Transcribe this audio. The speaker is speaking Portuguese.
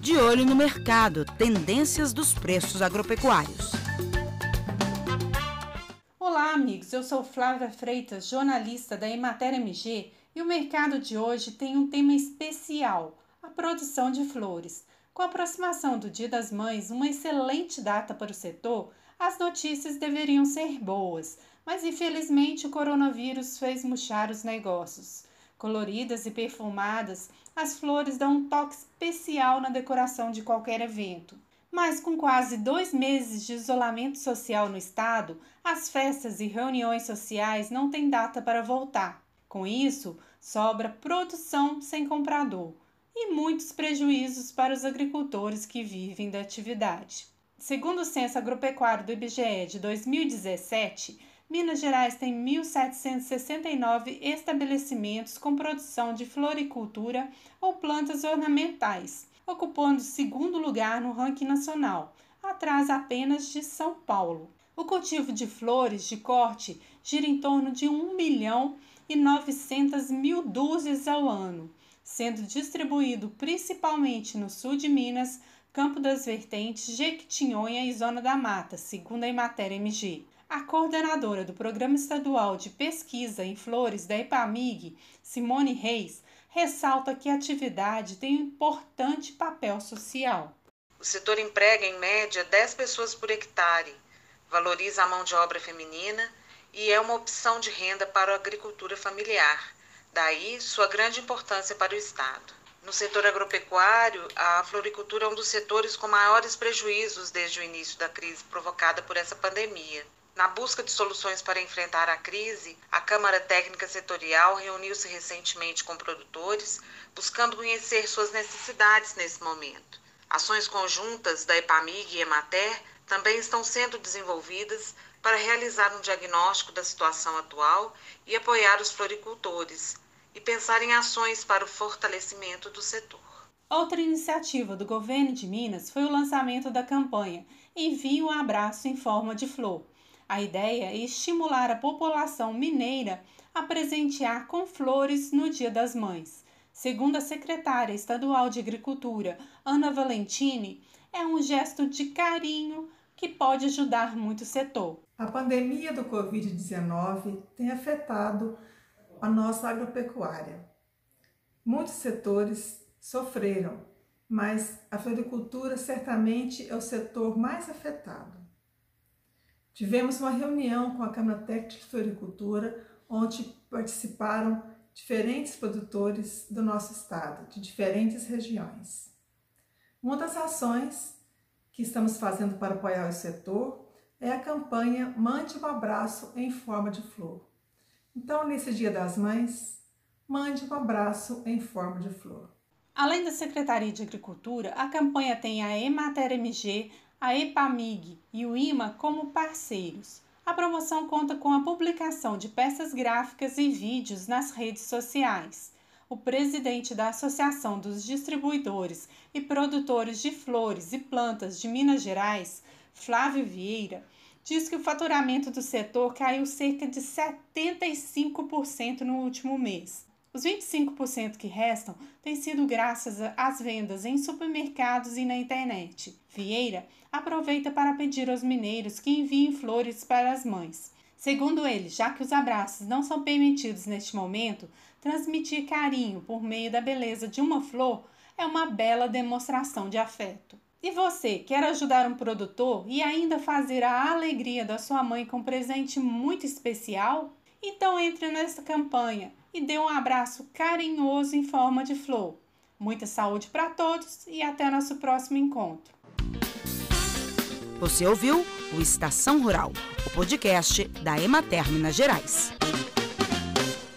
De olho no mercado, tendências dos preços agropecuários. Olá, amigos. Eu sou Flávia Freitas, jornalista da Emater MG, e o mercado de hoje tem um tema especial: a produção de flores. Com a aproximação do Dia das Mães, uma excelente data para o setor, as notícias deveriam ser boas, mas infelizmente o coronavírus fez murchar os negócios. Coloridas e perfumadas, as flores dão um toque especial na decoração de qualquer evento. Mas com quase dois meses de isolamento social no estado, as festas e reuniões sociais não têm data para voltar. Com isso, sobra produção sem comprador e muitos prejuízos para os agricultores que vivem da atividade. Segundo o Censo Agropecuário do IBGE de 2017, Minas Gerais tem 1.769 estabelecimentos com produção de floricultura ou plantas ornamentais, ocupando segundo lugar no ranking nacional, atrás apenas de São Paulo. O cultivo de flores de corte gira em torno de 1 milhão e 900 mil dúzias ao ano, sendo distribuído principalmente no sul de Minas, Campo das Vertentes, Jequitinhonha e Zona da Mata, segundo a Imater MG. A coordenadora do Programa Estadual de Pesquisa em Flores da EPAMIG, Simone Reis, ressalta que a atividade tem um importante papel social. O setor emprega, em média, 10 pessoas por hectare, valoriza a mão de obra feminina e é uma opção de renda para a agricultura familiar, daí sua grande importância para o Estado. No setor agropecuário, a floricultura é um dos setores com maiores prejuízos desde o início da crise provocada por essa pandemia. Na busca de soluções para enfrentar a crise, a Câmara Técnica Setorial reuniu-se recentemente com produtores, buscando conhecer suas necessidades nesse momento. Ações conjuntas da EPAMIG e EMATER também estão sendo desenvolvidas para realizar um diagnóstico da situação atual e apoiar os floricultores, e pensar em ações para o fortalecimento do setor. Outra iniciativa do governo de Minas foi o lançamento da campanha Envie um abraço em forma de flor a ideia é estimular a população mineira a presentear com flores no Dia das Mães. Segundo a secretária estadual de Agricultura, Ana Valentini, é um gesto de carinho que pode ajudar muito o setor. A pandemia do Covid-19 tem afetado a nossa agropecuária. Muitos setores sofreram, mas a floricultura certamente é o setor mais afetado. Tivemos uma reunião com a Câmara Técnica de Floricultura, onde participaram diferentes produtores do nosso estado, de diferentes regiões. Uma das ações que estamos fazendo para apoiar o setor é a campanha Mande um abraço em forma de flor. Então, nesse Dia das Mães, mande um abraço em forma de flor. Além da Secretaria de Agricultura, a campanha tem a Emater MG, a EPAMIG e o IMA como parceiros. A promoção conta com a publicação de peças gráficas e vídeos nas redes sociais. O presidente da Associação dos Distribuidores e Produtores de Flores e Plantas de Minas Gerais, Flávio Vieira, diz que o faturamento do setor caiu cerca de 75% no último mês. Os 25% que restam têm sido graças às vendas em supermercados e na internet. Vieira aproveita para pedir aos mineiros que enviem flores para as mães. Segundo ele, já que os abraços não são permitidos neste momento, transmitir carinho por meio da beleza de uma flor é uma bela demonstração de afeto. E você quer ajudar um produtor e ainda fazer a alegria da sua mãe com um presente muito especial? Então entre nessa campanha e dê um abraço carinhoso em forma de flor. Muita saúde para todos e até nosso próximo encontro. Você ouviu o Estação Rural, o podcast da Emater Minas Gerais.